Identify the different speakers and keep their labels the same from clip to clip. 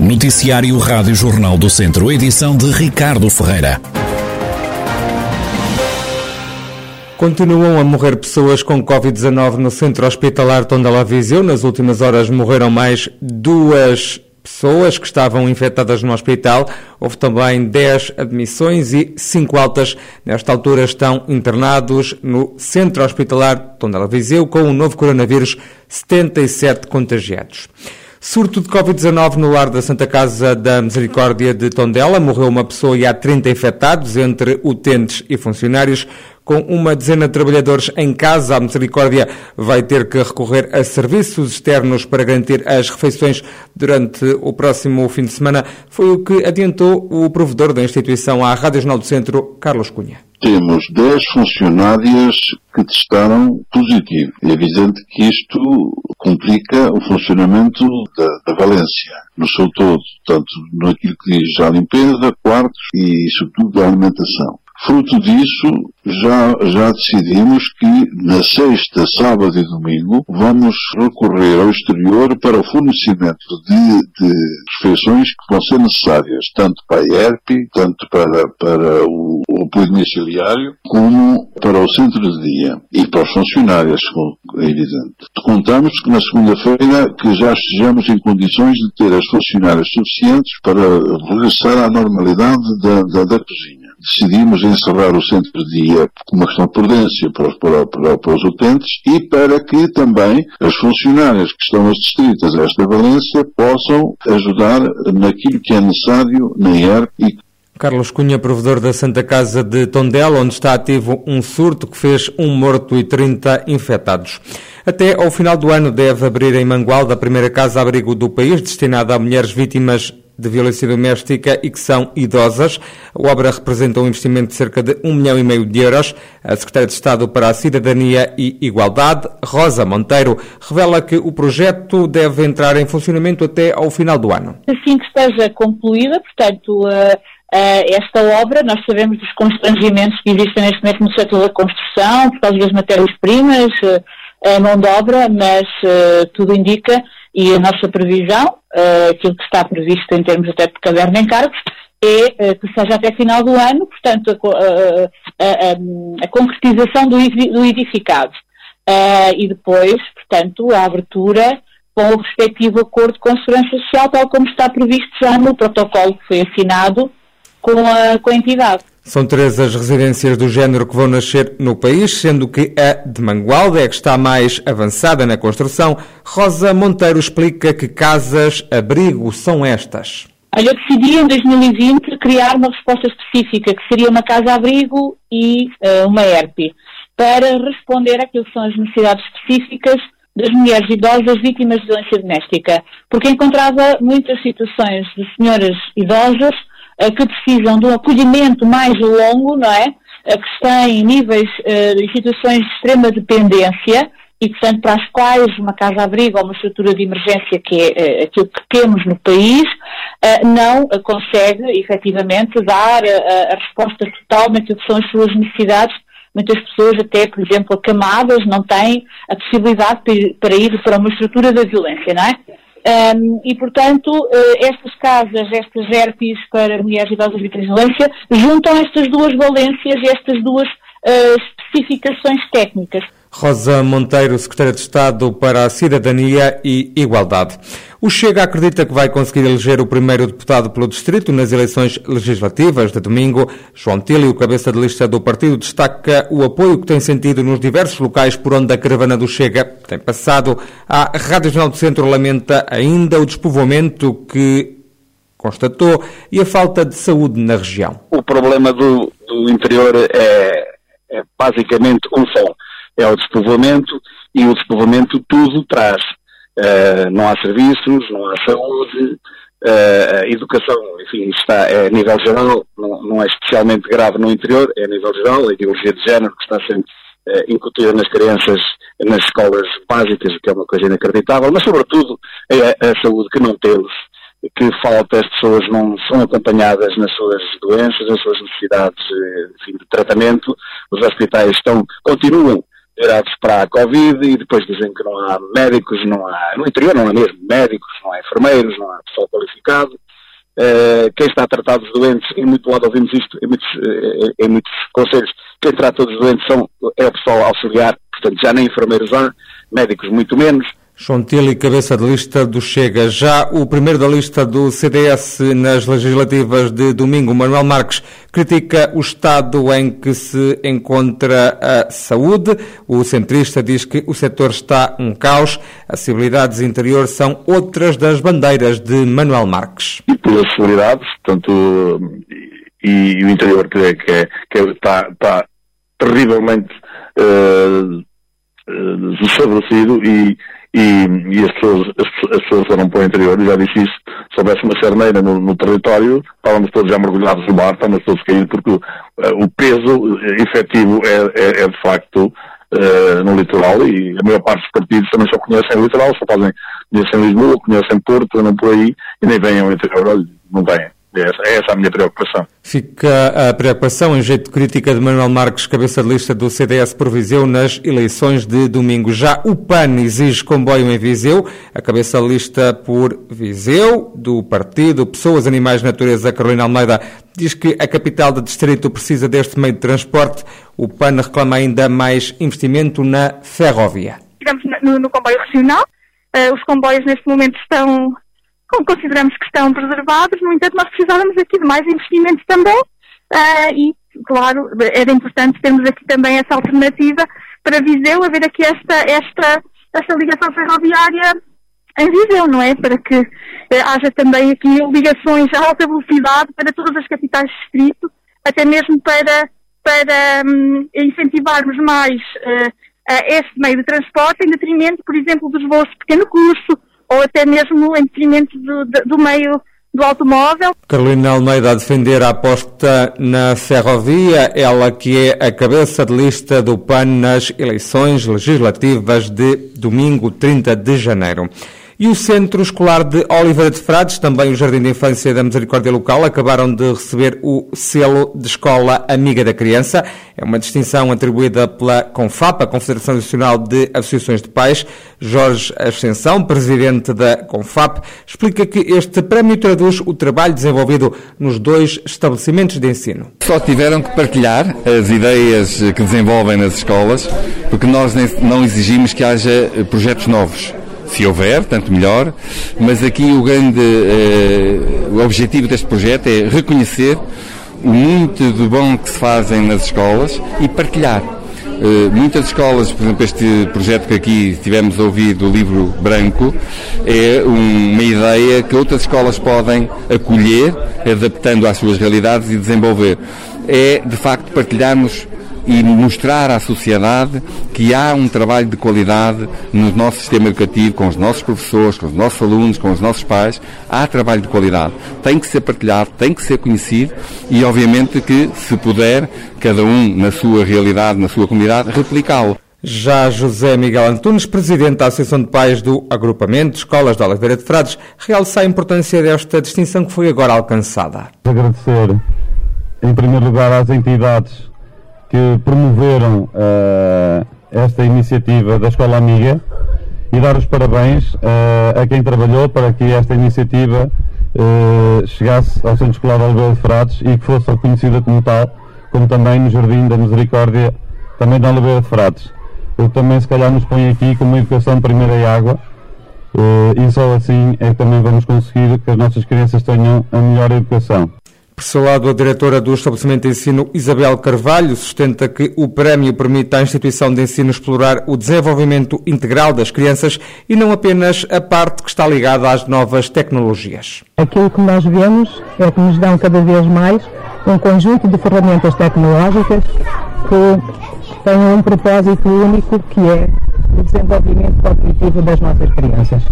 Speaker 1: Noticiário Rádio Jornal do Centro, edição de Ricardo Ferreira.
Speaker 2: Continuam a morrer pessoas com Covid-19 no centro hospitalar Tondela Viseu. Nas últimas horas morreram mais duas pessoas que estavam infectadas no hospital. Houve também 10 admissões e 5 altas. Nesta altura estão internados no centro hospitalar Tondela Viseu com o novo coronavírus, 77 contagiados. Surto de Covid-19 no lar da Santa Casa da Misericórdia de Tondela. Morreu uma pessoa e há 30 infectados, entre utentes e funcionários. Com uma dezena de trabalhadores em casa, a Misericórdia vai ter que recorrer a serviços externos para garantir as refeições durante o próximo fim de semana. Foi o que adiantou o provedor da instituição à Rádio Jornal do Centro, Carlos Cunha.
Speaker 3: Temos 10 funcionárias que testaram positivo. É evidente que isto complica o funcionamento da, da Valência, no seu todo, tanto naquilo que diz à limpeza, quartos e, sobretudo, da alimentação. Fruto disso, já, já decidimos que na sexta, sábado e domingo vamos recorrer ao exterior para o fornecimento de, de refeições que vão ser necessárias, tanto para a ERP, tanto para, para o, o apoio domiciliário, como para o centro de dia e para os funcionários, é evidente. Contamos que na segunda-feira que já estejamos em condições de ter as funcionárias suficientes para regressar à normalidade da, da, da cozinha decidimos encerrar o centro de dia com uma questão de prudência para os, para, para, para os utentes e para que também as funcionárias que estão distritas a esta valência possam ajudar naquilo que é necessário na IERP e
Speaker 2: Carlos Cunha, provedor da Santa Casa de Tondela, onde está ativo um surto que fez um morto e 30 infectados. Até ao final do ano deve abrir em Mangualda a primeira casa-abrigo do país destinada a mulheres vítimas de violência doméstica e que são idosas. A obra representa um investimento de cerca de um milhão e meio de euros. A Secretária de Estado para a Cidadania e Igualdade, Rosa Monteiro, revela que o projeto deve entrar em funcionamento até ao final do ano.
Speaker 4: Assim que esteja concluída, portanto, esta obra, nós sabemos dos constrangimentos que existem neste momento no setor da construção, por causa das matérias-primas, a mão de obra, mas tudo indica e a nossa previsão, uh, aquilo que está previsto em termos até de caderno de encargos, é uh, que seja até final do ano, portanto, a, a, a, a concretização do, do edificado. Uh, e depois, portanto, a abertura com o respectivo acordo com a Segurança Social, tal como está previsto já no protocolo que foi assinado com a, com a entidade.
Speaker 2: São três as residências do género que vão nascer no país, sendo que a de Mangualde é que está mais avançada na construção. Rosa Monteiro explica que casas-abrigo são estas.
Speaker 4: Eu decidi em 2020 criar uma resposta específica, que seria uma casa-abrigo e uh, uma ERP, para responder àquilo que são as necessidades específicas das mulheres idosas vítimas de violência doméstica, porque encontrava muitas situações de senhoras idosas que precisam de um acolhimento mais longo, não é? que têm níveis eh, de situações de extrema dependência e, portanto, para as quais uma casa-abrigo ou uma estrutura de emergência, que é eh, aquilo que temos no país, eh, não consegue, efetivamente, dar a resposta total naquilo que são as suas necessidades. Muitas pessoas, até, por exemplo, acamadas, não têm a possibilidade para ir para uma estrutura da violência, não é? Um, e, portanto, uh, estas casas, estas ERPs para mulheres idosas vítimas de violência, juntam estas duas valências, estas duas uh, especificações técnicas.
Speaker 2: Rosa Monteiro, Secretária de Estado para a Cidadania e Igualdade. O Chega acredita que vai conseguir eleger o primeiro deputado pelo Distrito nas eleições legislativas de domingo. João Tílio, cabeça de lista do partido, destaca o apoio que tem sentido nos diversos locais por onde a caravana do Chega tem passado. A Rádio Jornal do Centro lamenta ainda o despovoamento que constatou e a falta de saúde na região.
Speaker 5: O problema do, do interior é, é basicamente um só é o despovoamento e o despovoamento tudo traz. Uh, não há serviços, não há saúde, uh, educação, enfim, está é a nível geral, não, não, é especialmente grave no interior, é a nível geral, a ideologia de género que está sempre uh, incutida nas crianças, nas escolas básicas, o que é uma coisa inacreditável, mas sobretudo é a saúde que não temos, que falta, as pessoas não são acompanhadas nas suas doenças, nas suas necessidades enfim, de tratamento, os hospitais estão, continuam virados para a Covid e depois dizem que não há médicos, não há, no interior não há mesmo médicos, não há enfermeiros, não há pessoal qualificado. Uh, quem está a tratar dos doentes, em muito lado ouvimos isto, em muitos, uh, em muitos conselhos, quem trata dos doentes são, é o pessoal auxiliar, portanto já nem enfermeiros há, médicos muito menos,
Speaker 2: Chontili, cabeça de lista do Chega. Já o primeiro da lista do CDS nas legislativas de domingo, Manuel Marques, critica o estado em que se encontra a saúde. O centrista diz que o setor está um caos. Acessibilidades interior são outras das bandeiras de Manuel Marques.
Speaker 3: E por acessibilidades, portanto, e, e, o interior que, é, que, é, que é, está, está terrivelmente uh, uh, desfavorecido e e, e as, pessoas, as, as, pessoas foram para o interior, e já disse isso, se houvesse uma cerneira no, no território, estávamos todos já mergulhados no mar, estávamos todos caídos, porque uh, o peso efetivo é, é, é de facto uh, no litoral, e a maior parte dos partidos também só conhecem o litoral, só fazem, conhecem Lisboa, conhecem Porto, não por aí, e nem vêm ao interior, não vêm. É essa, é essa a minha preocupação.
Speaker 2: Fica a preocupação em jeito de crítica de Manuel Marques, cabeça de lista do CDS por Viseu, nas eleições de domingo. Já o PAN exige comboio em Viseu. A cabeça de lista por Viseu, do partido Pessoas, Animais, Natureza, Carolina Almeida, diz que a capital do distrito precisa deste meio de transporte. O PAN reclama ainda mais investimento na ferrovia.
Speaker 6: Digamos, no, no comboio regional, uh, os comboios neste momento estão como consideramos que estão preservados, no entanto, nós precisávamos aqui de mais investimentos também uh, e, claro, era importante termos aqui também essa alternativa para Viseu, haver aqui esta, esta, esta ligação ferroviária em Viseu, não é? Para que uh, haja também aqui ligações a alta velocidade para todas as capitais de distrito, até mesmo para, para um, incentivarmos mais uh, este meio de transporte em detrimento, por exemplo, dos voos de pequeno curso, ou até mesmo em detrimento do, do meio do automóvel.
Speaker 2: Carolina Almeida a defender a aposta na ferrovia, ela que é a cabeça de lista do PAN nas eleições legislativas de domingo 30 de janeiro. E o Centro Escolar de Oliveira de Frades, também o Jardim de Infância da Misericórdia Local, acabaram de receber o selo de Escola Amiga da Criança. É uma distinção atribuída pela CONFAP, a Confederação Nacional de Associações de Pais. Jorge Ascensão, presidente da CONFAP, explica que este prémio traduz o trabalho desenvolvido nos dois estabelecimentos de ensino.
Speaker 7: Só tiveram que partilhar as ideias que desenvolvem nas escolas, porque nós não exigimos que haja projetos novos se houver, tanto melhor, mas aqui o grande eh, o objetivo deste projeto é reconhecer o muito de bom que se fazem nas escolas e partilhar. Uh, muitas escolas, por exemplo, este projeto que aqui tivemos ouvido, o livro branco, é um, uma ideia que outras escolas podem acolher, adaptando às suas realidades e desenvolver. É, de facto, partilharmos e mostrar à sociedade que há um trabalho de qualidade no nosso sistema educativo, com os nossos professores, com os nossos alunos, com os nossos pais. Há trabalho de qualidade. Tem que ser partilhado, tem que ser conhecido e, obviamente, que, se puder, cada um na sua realidade, na sua comunidade, replicá-lo.
Speaker 2: Já José Miguel Antunes, presidente da Associação de Pais do Agrupamento de Escolas de Oliveira de Frades, realça a importância desta distinção que foi agora alcançada.
Speaker 8: Agradecer, em primeiro lugar, às entidades que promoveram uh, esta iniciativa da Escola Amiga e dar os parabéns uh, a quem trabalhou para que esta iniciativa uh, chegasse ao Centro Escolar de Oliveira de Frades e que fosse reconhecida como tal, como também no Jardim da Misericórdia, também de Oliveira de Frades. O que também se calhar nos põe aqui como educação primeira e água, e só assim é que também vamos conseguir que as nossas crianças tenham a melhor educação.
Speaker 2: Por seu lado, a diretora do estabelecimento de ensino, Isabel Carvalho, sustenta que o prémio permite à instituição de ensino explorar o desenvolvimento integral das crianças e não apenas a parte que está ligada às novas tecnologias.
Speaker 9: Aquilo que nós vemos é que nos dão cada vez mais um conjunto de ferramentas tecnológicas que têm um propósito único que é o desenvolvimento cognitivo das nossas crianças.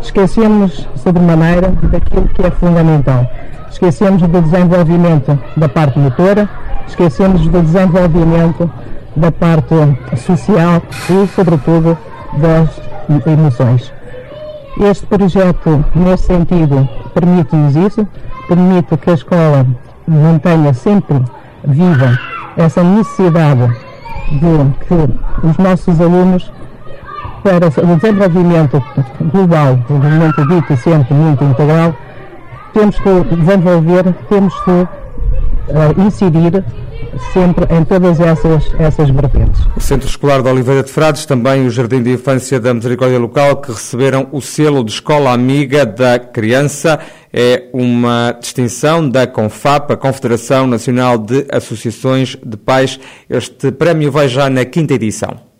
Speaker 9: Esquecemos sobremaneira daquilo que é fundamental esquecemos do desenvolvimento da parte motora, esquecemos do desenvolvimento da parte social e, sobretudo, das emoções. Este projeto, nesse sentido, permite-nos isso, permite que a escola mantenha sempre viva essa necessidade de que os nossos alunos para o desenvolvimento global, o desenvolvimento dito sempre muito integral, temos que desenvolver, temos que uh, incidir sempre em todas essas, essas vertentes.
Speaker 2: O Centro Escolar de Oliveira de Frades, também o Jardim de Infância da Misericórdia Local, que receberam o selo de Escola Amiga da Criança, é uma distinção da CONFAP, a Confederação Nacional de Associações de Pais. Este prémio vai já na quinta edição.